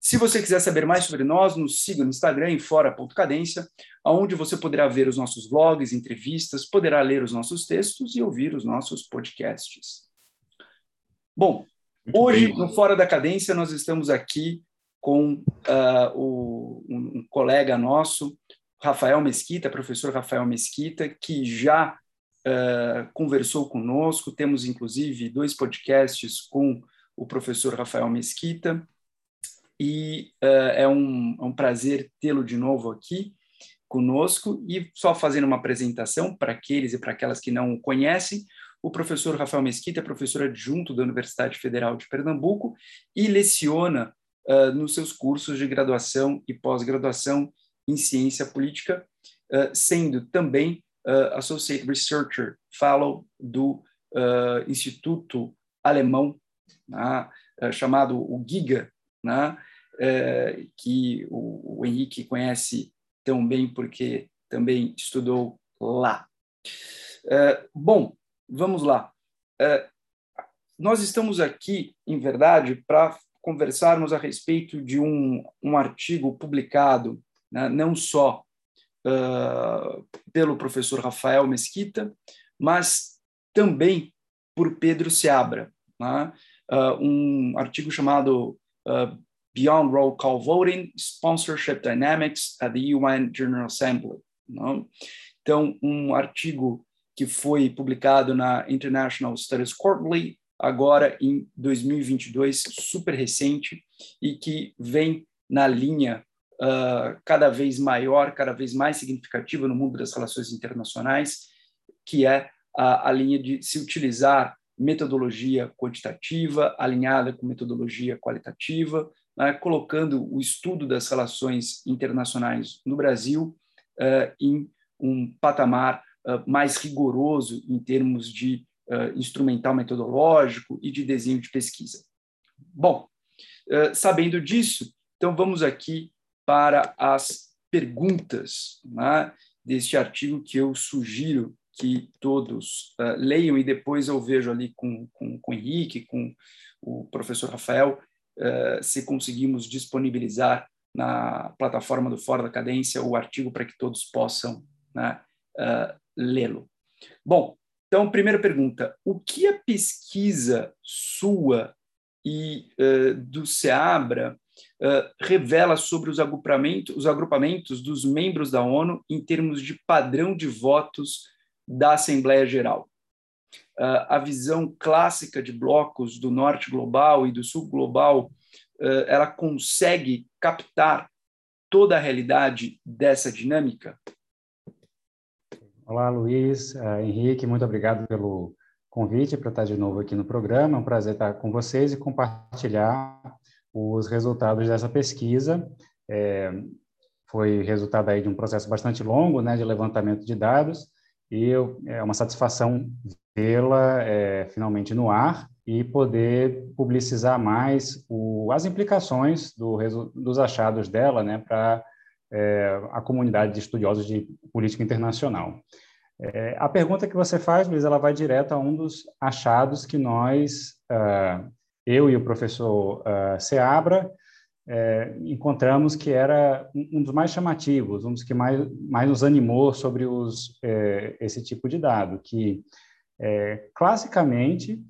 Se você quiser saber mais sobre nós, nos siga no Instagram em fora.cadência, onde você poderá ver os nossos vlogs, entrevistas, poderá ler os nossos textos e ouvir os nossos podcasts. Bom, Muito hoje bem. no Fora da Cadência nós estamos aqui com uh, o, um, um, colega nosso, Rafael Mesquita, professor Rafael Mesquita, que já uh, conversou conosco. Temos inclusive dois podcasts com o professor Rafael Mesquita e uh, é, um, é um prazer tê-lo de novo aqui conosco. E só fazendo uma apresentação para aqueles e para aquelas que não o conhecem, o professor Rafael Mesquita é professor adjunto da Universidade Federal de Pernambuco e leciona uh, nos seus cursos de graduação e pós-graduação em ciência política, uh, sendo também uh, Associate Researcher Fellow do Instituto Alemão, né, chamado o GIGA, né, é, que o, o, Henrique conhece tão bem porque também estudou lá. É, bom, vamos lá. É, nós estamos aqui, em verdade, para conversarmos a respeito de um, um artigo publicado, né, não só uh, pelo professor Rafael Mesquita, mas também por Pedro Seabra, né, uh, um artigo chamado uh, Beyond Roll Call Voting, Sponsorship Dynamics at the UN General Assembly. Não? Então, um artigo que foi publicado na International Studies Quarterly, agora em 2022, super recente, e que vem na linha uh, cada vez maior, cada vez mais significativa no mundo das relações internacionais, que é a, a linha de se utilizar metodologia quantitativa alinhada com metodologia qualitativa, né, colocando o estudo das relações internacionais no Brasil uh, em um patamar uh, mais rigoroso em termos de uh, instrumental metodológico e de desenho de pesquisa. Bom, sabendo disso, então vamos aqui para as perguntas né, deste artigo que eu sugiro que todos leiam e depois eu vejo ali com, com, com o Henrique, com o professor Rafael, se conseguimos disponibilizar na plataforma do Fora da Cadência o artigo para que todos possam né, uh, lê-lo. Bom, então, primeira pergunta: o que a pesquisa sua e do SEABRA revela sobre os agrupamentos, os agrupamentos dos membros da ONU em termos de padrão de votos da Assembleia Geral. Uh, a visão clássica de blocos do norte global e do sul global, uh, ela consegue captar toda a realidade dessa dinâmica? Olá, Luiz, uh, Henrique, muito obrigado pelo convite para estar de novo aqui no programa. É um prazer estar com vocês e compartilhar os resultados dessa pesquisa. É, foi resultado aí de um processo bastante longo, né, de levantamento de dados, e eu, é uma satisfação vê-la é, finalmente no ar e poder publicizar mais o, as implicações do, dos achados dela né, para é, a comunidade de estudiosos de política internacional. É, a pergunta que você faz, Luiz, ela vai direto a um dos achados que nós, uh, eu e o professor uh, Seabra, é, encontramos que era um dos mais chamativos, um dos que mais, mais nos animou sobre os, é, esse tipo de dado, que é, classicamente,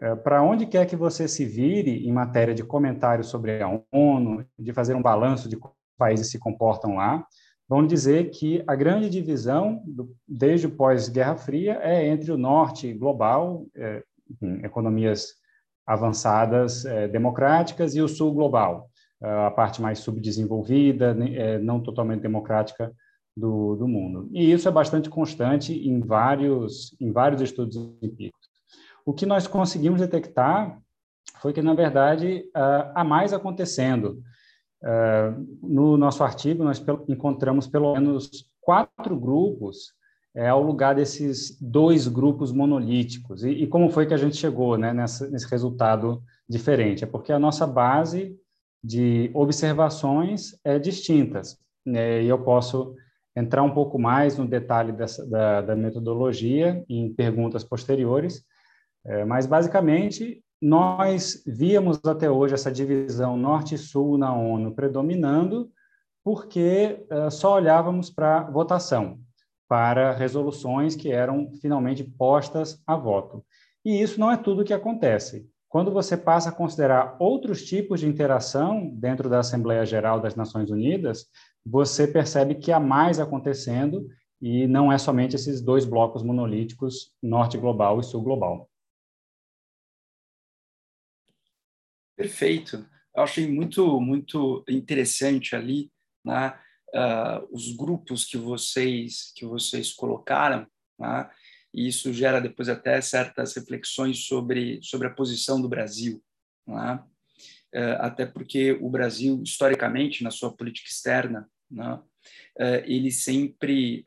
é, para onde quer que você se vire em matéria de comentários sobre a ONU, de fazer um balanço de como os países se comportam lá, vão dizer que a grande divisão, do, desde o pós-Guerra Fria, é entre o norte global, é, enfim, economias avançadas é, democráticas, e o sul global, a parte mais subdesenvolvida, é, não totalmente democrática do, do mundo. E isso é bastante constante em vários, em vários estudos empíricos. O que nós conseguimos detectar foi que, na verdade, há mais acontecendo. No nosso artigo, nós encontramos pelo menos quatro grupos é, ao lugar desses dois grupos monolíticos. E, como foi que a gente chegou né, nesse resultado diferente? É porque a nossa base de observações é distintas. Né, e eu posso entrar um pouco mais no detalhe dessa, da, da metodologia em perguntas posteriores, é, mas basicamente nós víamos até hoje essa divisão norte-sul na ONU predominando, porque uh, só olhávamos para votação para resoluções que eram finalmente postas a voto. E isso não é tudo o que acontece. Quando você passa a considerar outros tipos de interação dentro da Assembleia Geral das Nações Unidas, você percebe que há mais acontecendo e não é somente esses dois blocos monolíticos, norte global e sul global. Perfeito. Eu achei muito, muito interessante ali, né? uh, os grupos que vocês que vocês colocaram, né? E isso gera depois até certas reflexões sobre sobre a posição do Brasil, né? uh, até porque o Brasil historicamente na sua política externa, uh, ele sempre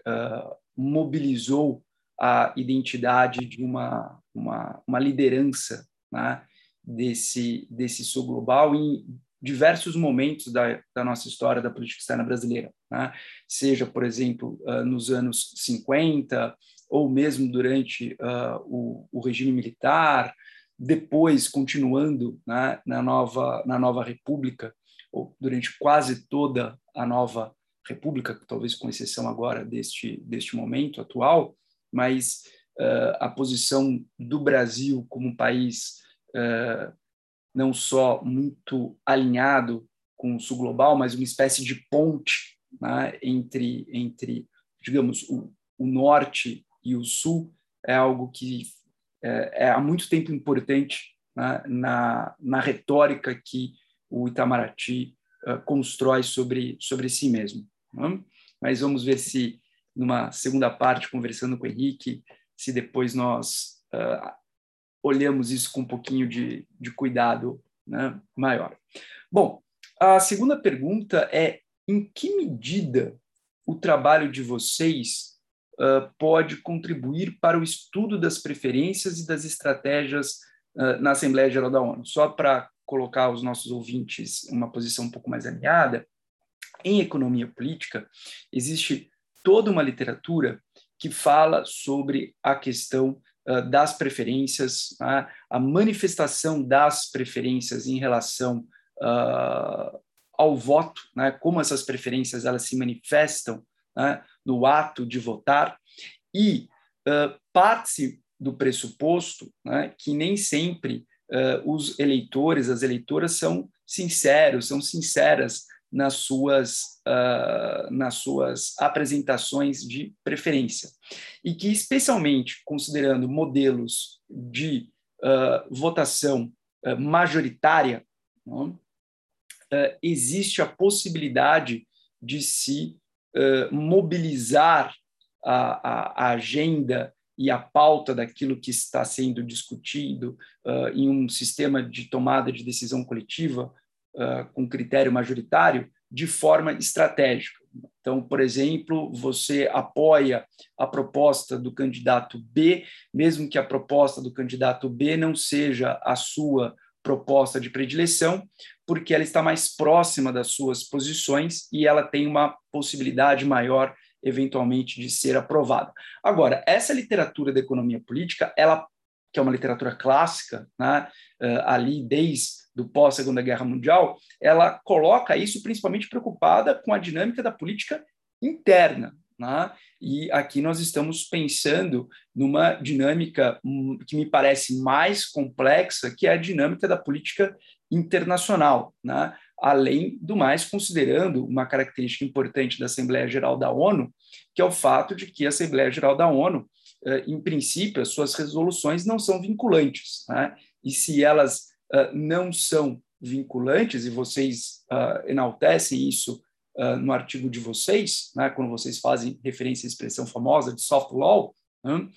mobilizou a identidade de uma uma, uma liderança né? desse desse sul global em diversos momentos da, da, nossa história da política externa brasileira, né? seja, por exemplo, nos anos 50, ou mesmo durante uh, o, o, regime militar, depois continuando né, na, nova, na nova República, ou durante quase toda a nova República, talvez com exceção agora deste, deste momento atual, mas uh, a posição do Brasil como país não só muito alinhado com o sul global, mas uma espécie de ponte né, entre, entre, digamos, o, o, norte e o sul, é algo que é, é há muito tempo importante né, na, na retórica que o Itamaraty uh, constrói sobre, sobre si mesmo. Né? Mas vamos ver se, numa segunda parte, conversando com o Henrique, se depois nós uh, olhamos isso com um pouquinho de, de cuidado né, maior. Bom, a segunda pergunta é: em que medida o trabalho de vocês uh, pode contribuir para o estudo das preferências e das estratégias uh, na Assembleia Geral da ONU? Só para colocar os nossos ouvintes uma posição um pouco mais alinhada, em economia política existe toda uma literatura que fala sobre a questão das preferências, né, a manifestação das preferências em relação uh, ao voto, né, como essas preferências elas se manifestam né, no ato de votar, e uh, parte do pressuposto né, que nem sempre uh, os eleitores, as eleitoras são sinceros, são sinceras nas suas, uh, nas suas apresentações de preferência. E que, especialmente considerando modelos de uh, votação uh, majoritária, existe a possibilidade de se mobilizar a, a, a, agenda e a pauta daquilo que está sendo discutido em um sistema de tomada de decisão coletiva uh, com critério majoritário de forma estratégica. Então, por exemplo, você apoia a proposta do candidato B, mesmo que a proposta do candidato B não seja a sua proposta de predileção, porque ela está mais próxima das suas posições e ela tem uma possibilidade maior eventualmente de ser aprovada. Agora, essa literatura da economia política, ela que é uma literatura clássica, né, ali desde do pós-Segunda Guerra Mundial, ela coloca isso principalmente preocupada com a dinâmica da política interna. Né? E aqui nós estamos pensando numa dinâmica hum, que me parece mais complexa, que é a dinâmica da política internacional. Né? Além do mais, considerando uma característica importante da Assembleia Geral da ONU, que é o fato de que a Assembleia Geral da ONU, eh, em princípio, as suas resoluções não são vinculantes. Né? E se elas uh, não são vinculantes, e vocês uh, enaltecem isso uh, no artigo de vocês, né, quando vocês fazem referência à expressão famosa de soft law, né,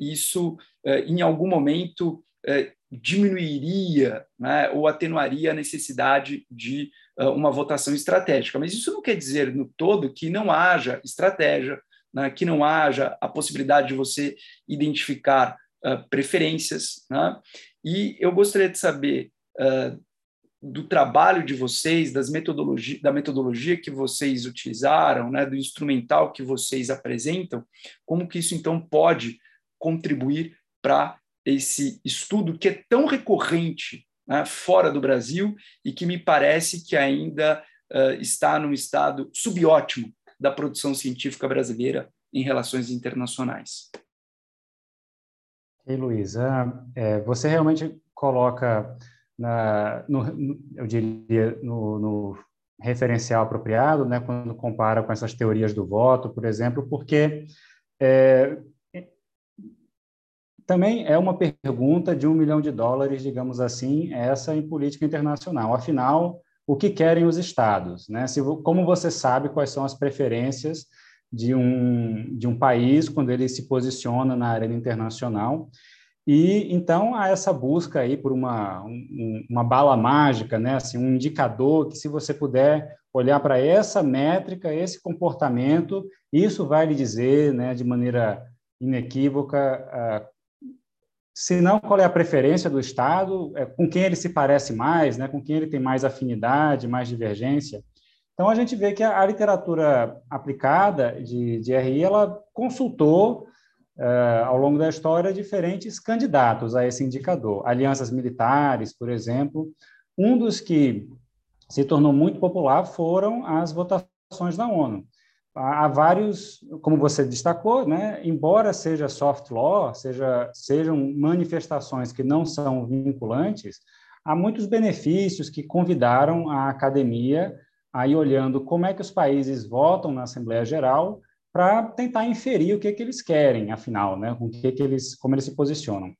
isso, em algum momento, eh, diminuiria né, ou atenuaria a necessidade de uh, uma votação estratégica. Mas isso não quer dizer, no todo, que não haja estratégia, né, que não haja a possibilidade de você identificar uh, preferências. Né? E eu gostaria de saber uh, do trabalho de vocês, das metodologia, da metodologia que vocês utilizaram, né, do instrumental que vocês apresentam, como que isso então pode contribuir para esse estudo que é tão recorrente né, fora do Brasil e que me parece que ainda uh, está num estado subótimo da produção científica brasileira em relações internacionais. E Luísa, é, você realmente coloca, na, no, eu diria, no, no, referencial apropriado, né, quando compara com essas teorias do voto, por exemplo, porque é, também é uma pergunta de um milhão de dólares, digamos assim, essa em política internacional. Afinal, o que querem os estados? Né? Se, como você sabe quais são as preferências de um, de um país quando ele se posiciona na arena internacional? E então há essa busca aí por uma, um, uma bala mágica, né? assim, um indicador que, se você puder olhar para essa métrica, esse comportamento, isso vai lhe dizer, né, de maneira inequívoca, se não, qual é a preferência do Estado, é, com quem ele se parece mais, né, com quem ele tem mais afinidade, mais divergência. Então, a gente vê que a, a literatura aplicada de, de RI, ela consultou, uh, ao longo da história, diferentes candidatos a esse indicador. Alianças militares, por exemplo. Um dos que se tornou muito popular foram as votações da ONU há vários, como você destacou, né, embora seja soft law, seja, sejam manifestações que não são vinculantes, há muitos benefícios que convidaram a academia a ir olhando como é que os países votam na Assembleia Geral para tentar inferir o que, que eles querem, afinal, né, com que, que eles, como eles se posicionam.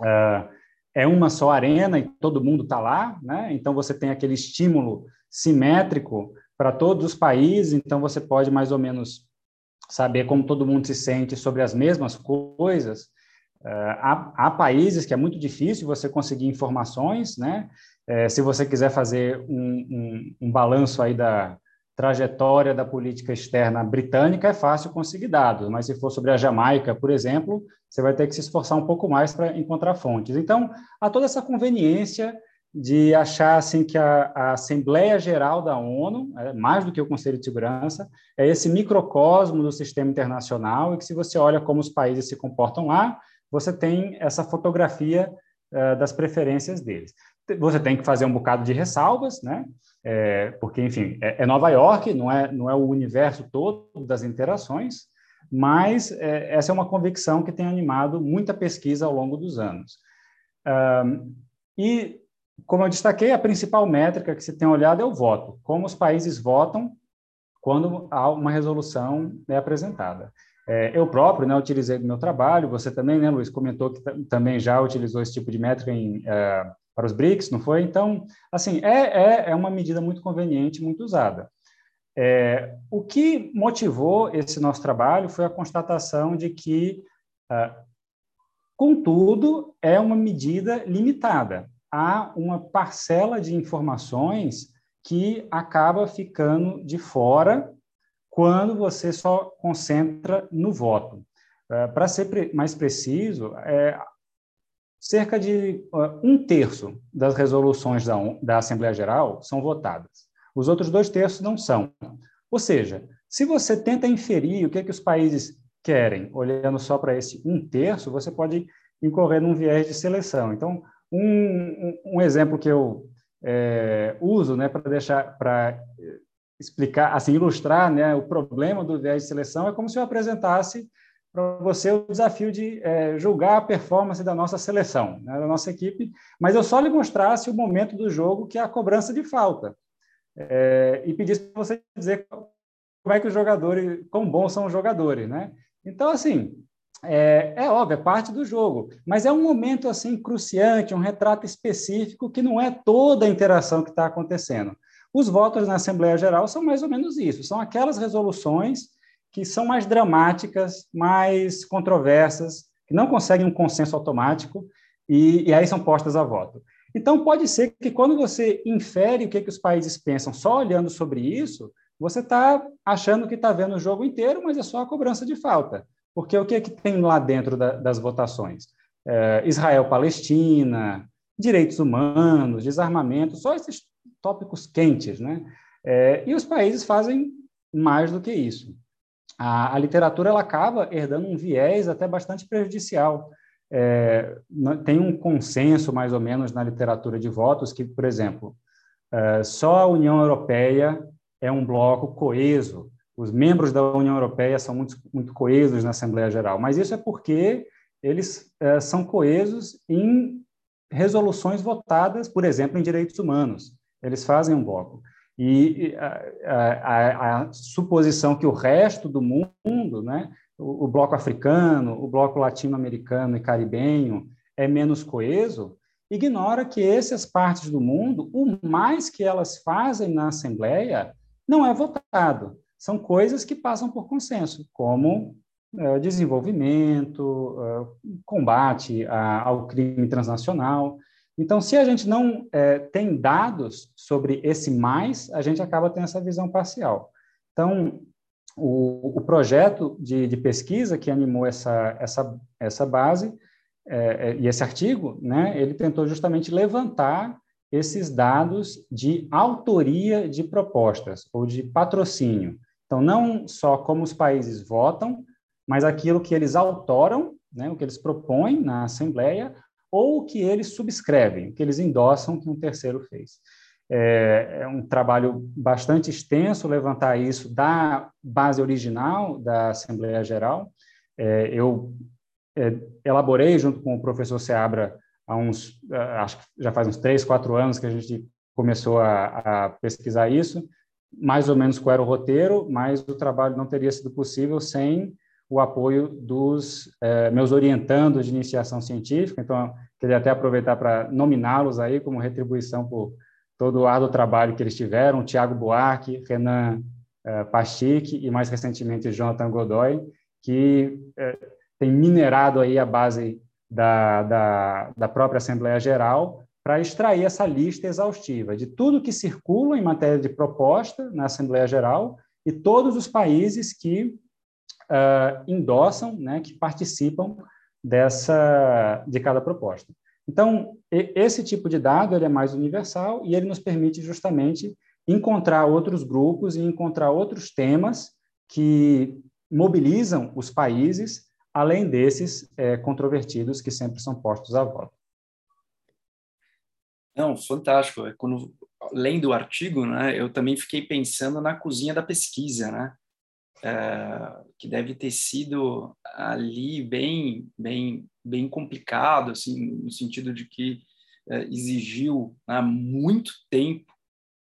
Uh, é uma só arena e todo mundo está lá, né? então você tem aquele estímulo simétrico para todos os países, então você pode mais ou menos saber como todo mundo se sente sobre as mesmas coisas. Uh, há, há, países que é muito difícil você conseguir informações, né? É, se você quiser fazer um, um, um, balanço aí da trajetória da política externa britânica, é fácil conseguir dados, mas se for sobre a Jamaica, por exemplo, você vai ter que se esforçar um pouco mais para encontrar fontes. Então, há toda essa conveniência de achar assim que a, a, Assembleia Geral da ONU, é, mais do que o Conselho de Segurança, é esse microcosmo do sistema internacional e que se você olha como os países se comportam lá, você tem essa fotografia uh, das preferências deles. Você tem que fazer um bocado de ressalvas, né? É, porque, enfim, é, é, Nova York, não é, não é o universo todo das interações, mas é, essa é uma convicção que tem animado muita pesquisa ao longo dos anos. Um, e como eu destaquei, a principal métrica que se tem olhado é o voto, como os países votam quando uma resolução é apresentada. É, eu próprio né, utilizei no meu trabalho, você também, né, Luiz, comentou que também já utilizou esse tipo de métrica em, é, para os BRICS, não foi? Então, assim, é, é, é uma medida muito conveniente, muito usada. É, o que motivou esse nosso trabalho foi a constatação de que, ah, contudo, é uma medida limitada há uma parcela de informações que acaba ficando de fora quando você só concentra no voto. É, Para ser mais preciso, é, cerca de um terço das resoluções da, da Assembleia Geral são votadas. Os outros dois terços não são. Ou seja, se você tenta inferir o que, é que os países querem, olhando só para esse um terço, você pode incorrer num viés de seleção. Então, um, um, exemplo que eu é, uso né, para deixar para explicar, assim, ilustrar né, o problema do viés de seleção é como se eu apresentasse para você o desafio de é, julgar a performance da nossa seleção, né, da nossa equipe, mas eu só lhe mostrasse o momento do jogo que é a cobrança de falta é, e pedisse para você dizer como é que os jogadores, quão bons são os jogadores, né? Então, assim, é, é, óbvio, é parte do jogo, mas é um momento assim cruciante, um retrato específico que não é toda a interação que está acontecendo. Os votos na Assembleia Geral são mais ou menos isso, são aquelas resoluções que são mais dramáticas, mais controversas, que não conseguem um consenso automático e, e aí são postas a voto. Então, pode ser que quando você infere o que, que os países pensam só olhando sobre isso, você está achando que está vendo o jogo inteiro, mas é só a cobrança de falta. Porque o que, que tem lá dentro da, das votações? É, Israel-Palestina, direitos humanos, desarmamento, só esses tópicos quentes, né? É, e os países fazem mais do que isso. A, a literatura ela acaba herdando um viés até bastante prejudicial. É, tem um consenso, mais ou menos, na literatura de votos que, por exemplo, é, só a União Europeia é um bloco coeso. Os membros da União Europeia são muito, muito coesos na Assembleia Geral, mas isso é porque eles é, são coesos em resoluções votadas, por exemplo, em direitos humanos. Eles fazem um bloco. E a, a, a suposição que o resto do mundo, né, o, o bloco africano, o bloco latino-americano e caribenho é menos coeso, ignora que essas partes do mundo, o mais que elas fazem na Assembleia não é votado. São coisas que passam por consenso, como é, desenvolvimento, é, combate a, ao crime transnacional. Então, se a gente não é, tem dados sobre esse mais, a gente acaba tendo essa visão parcial. Então, o, o projeto de, de, pesquisa que animou essa, essa, essa base é, é, e esse artigo, né, ele tentou justamente levantar esses dados de autoria de propostas ou de patrocínio. Então, não só como os países votam, mas aquilo que eles autoram, né, o que eles propõem na Assembleia, ou que eles subscrevem, que eles endossam que um terceiro fez. É, é um trabalho bastante extenso levantar isso da base original da Assembleia Geral. É, eu é, elaborei junto com o professor Seabra há uns, acho que já faz uns três, quatro anos que a gente começou a, a pesquisar isso, mais ou menos qual era o roteiro, mas o trabalho não teria sido possível sem o apoio dos é, meus orientandos de iniciação científica. Então, queria até aproveitar para nominá-los aí como retribuição por todo o árduo trabalho que eles tiveram, Tiago Buarque, Renan Pastick e, mais recentemente, Jonathan Godoy, que uh, tem minerado aí a base da, da, da própria Assembleia Geral para extrair essa lista exaustiva de tudo que circula em matéria de proposta na Assembleia Geral e todos os países que uh, endossam, né, que participam dessa de cada proposta. Então, esse tipo de dado ele é mais universal e ele nos permite justamente encontrar outros grupos e encontrar outros temas que mobilizam os países, além desses é, controvertidos que sempre são postos à voto. Não, fantástico. É quando lendo o artigo, né, eu também fiquei pensando na cozinha da pesquisa, né, que deve ter sido ali bem, bem bem complicado, assim, no sentido de que é, exigiu né, muito tempo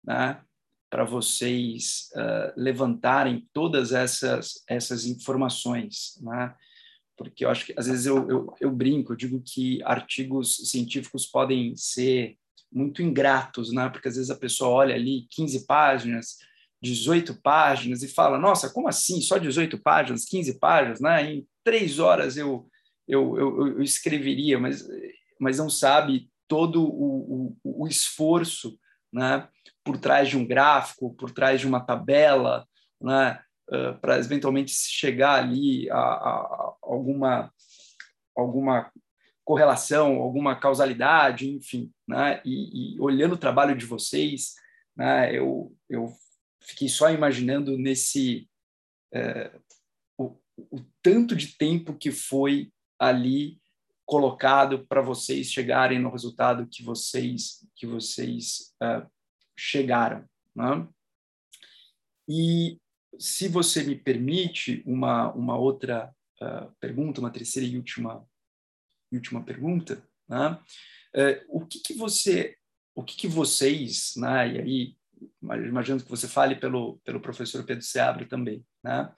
né, para vocês uh, levantarem todas essas, essas informações, né? porque eu acho que às vezes eu, eu, eu, brinco, eu digo que artigos científicos podem ser muito ingratos, né? porque às vezes a pessoa olha ali 15 páginas, 18 páginas e fala, nossa, como assim? Só 18 páginas, 15 páginas, né? Em três horas eu, eu, eu, eu escreveria, mas, mas não sabe todo o, o, o esforço né, por trás de um gráfico, por trás de uma tabela, né, uh, para eventualmente chegar ali a, a, alguma, alguma correlação, alguma causalidade, enfim. Né, e, e, olhando o trabalho de vocês, né, eu, eu fiquei só imaginando nesse. Uh, o, o tanto de tempo que foi ali colocado para vocês chegarem no resultado que vocês que vocês uh, chegaram. Né? E se você me permite uma uma outra uh, pergunta, uma terceira e última última pergunta, né? o que, que você o que, que vocês, né? E aí imagino que você fale pelo pelo professor Pedro Seabra também, né?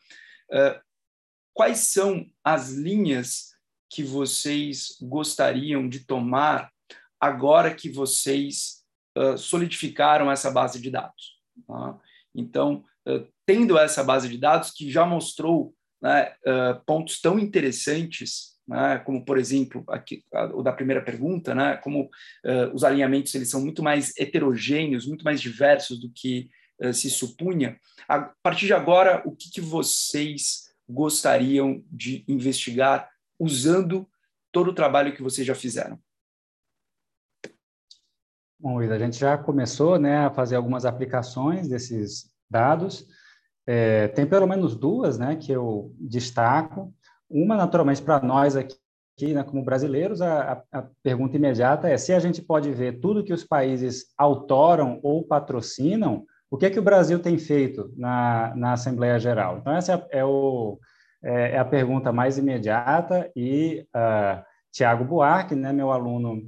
quais são as linhas que vocês gostariam de tomar agora que vocês uh, solidificaram essa base de dados? Tá? Então, uh, tendo essa base de dados que já mostrou né, uh, pontos tão interessantes né? como, por exemplo, aqui, o da primeira pergunta, né? como uh, os alinhamentos eles são muito mais heterogêneos, muito mais diversos do que uh, se supunha. A partir de agora, o que, que vocês gostariam de investigar usando todo o trabalho que vocês já fizeram? Bom, a gente já começou né, a fazer algumas aplicações desses dados. É, tem pelo menos duas né, que eu destaco. Uma, naturalmente, para nós aqui, né, como brasileiros, a, a, pergunta imediata é se a gente pode ver tudo que os países autoram ou patrocinam, o que é que o Brasil tem feito na, na Assembleia Geral? Então, essa é, o, é, é a pergunta mais imediata e uh, Tiago Buarque, né, meu aluno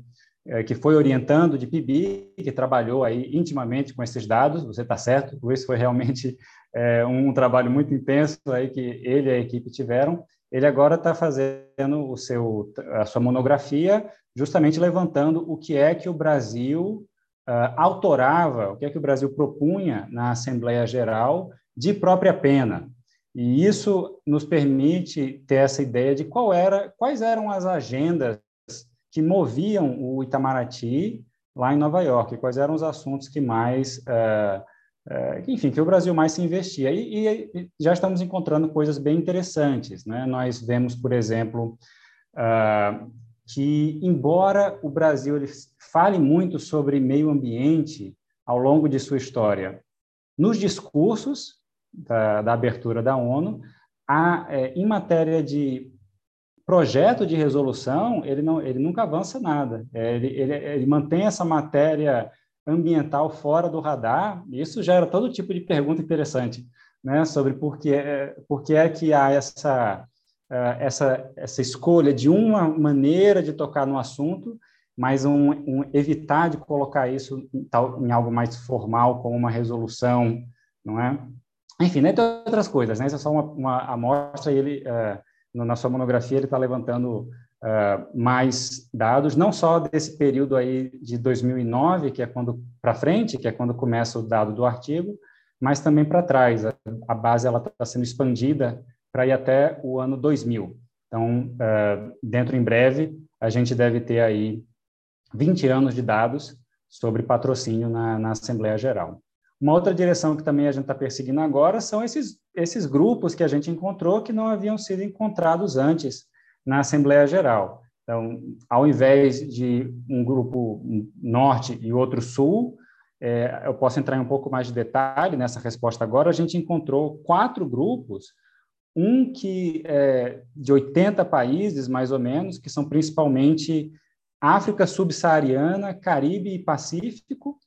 é, que foi orientando de PIB, que trabalhou aí intimamente com esses dados, você está certo, isso foi realmente é, um trabalho muito intenso aí que ele e a equipe tiveram. Ele agora está fazendo o seu, a sua monografia, justamente levantando o que é que o Brasil uh, autorava, o que é que o Brasil propunha na Assembleia Geral de própria pena. E isso nos permite ter essa ideia de qual era, quais eram as agendas que moviam o Itamaraty lá em Nova York, quais eram os assuntos que mais, uh, uh, enfim, que o Brasil mais se investia. E, e, já estamos encontrando coisas bem interessantes. Né? Nós vemos, por exemplo, uh, que, embora o Brasil fale muito sobre meio ambiente ao longo de sua história, nos discursos da, da abertura da ONU, há, é, em matéria de projeto de resolução, ele, não, ele nunca avança nada. É, ele, ele, ele mantém essa matéria ambiental fora do radar, isso gera todo tipo de pergunta interessante, né, sobre por que, é, por que é que há essa, uh, essa, essa escolha de uma maneira de tocar no assunto, mas um, um evitar de colocar isso em, tal, em algo mais formal, como uma resolução, não é? Enfim, né, tem outras coisas, né? Isso é só uma, uma amostra ele... Uh, na sua monografia ele está levantando uh, mais dados, não só desse período aí de 2009, que é quando para frente, que é quando começa o dado do artigo, mas também para trás. A, a, base ela está sendo expandida para ir até o ano 2000. Então, uh, dentro em breve, a gente deve ter aí 20 anos de dados sobre patrocínio na, na Assembleia Geral. Uma outra direção que também a gente está perseguindo agora são esses, esses grupos que a gente encontrou que não haviam sido encontrados antes na Assembleia Geral. Então, ao invés de um grupo norte e outro sul, é, eu posso entrar em um pouco mais de detalhe nessa resposta agora, a gente encontrou quatro grupos, um que é de 80 países, mais ou menos, que são principalmente África subsaariana, Caribe e Pacífico,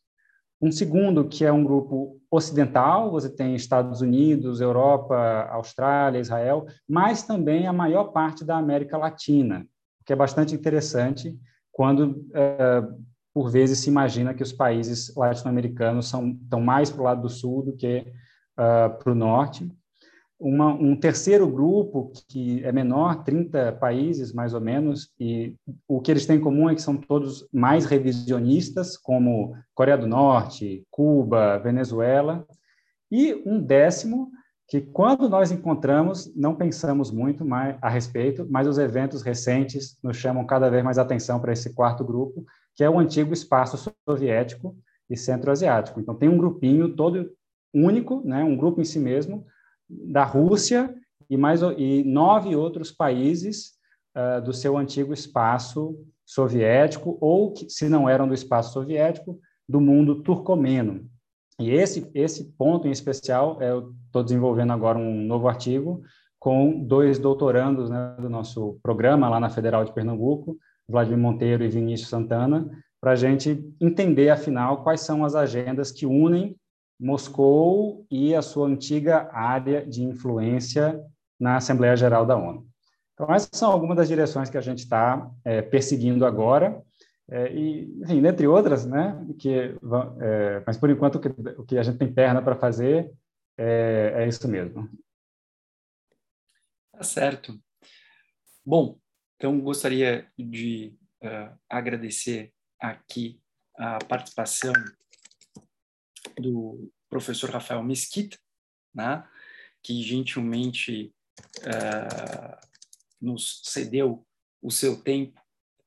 um segundo, que é um grupo ocidental, você tem Estados Unidos, Europa, Austrália, Israel, mas também a maior parte da América Latina, que é bastante interessante quando, é, por vezes, se imagina que os países latino-americanos são, estão mais para o lado do sul do que uh, para o norte uma, um terceiro grupo que é menor, 30 países mais ou menos, e o que eles têm em comum é que são todos mais revisionistas, como Coreia do Norte, Cuba, Venezuela, e um décimo que quando nós encontramos não pensamos muito mais a respeito, mas os eventos recentes nos chamam cada vez mais atenção para esse quarto grupo, que é o antigo espaço soviético e centro-asiático. Então tem um grupinho todo único, né, um grupo em si mesmo, da Rússia e mais e nove outros países uh, do seu antigo espaço soviético ou que, se não eram do espaço soviético, do mundo turcomeno. E esse esse ponto em especial, eu estou desenvolvendo agora um novo artigo com dois doutorandos né, do nosso programa lá na Federal de Pernambuco, Vladimir Monteiro e Vinícius Santana, para a gente entender, afinal, quais são as agendas que unem Moscou e a sua antiga área de influência na Assembleia Geral da ONU. Então, essas são algumas das direções que a gente está é, perseguindo agora, é, e, enfim, entre outras, né, que, é, mas por enquanto o que, o que, a gente tem perna para fazer é, é isso mesmo. Tá certo. Bom, então gostaria de uh, agradecer aqui a participação do professor Rafael Mesquita, né, que gentilmente uh, nos cedeu o seu tempo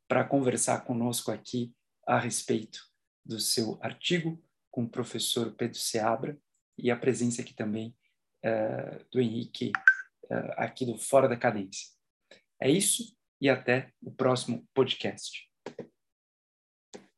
para conversar conosco aqui a respeito do seu artigo com o professor Pedro Seabra e a presença aqui também uh, do Henrique, uh, aqui do Fora da Cadência. É isso e até o próximo podcast.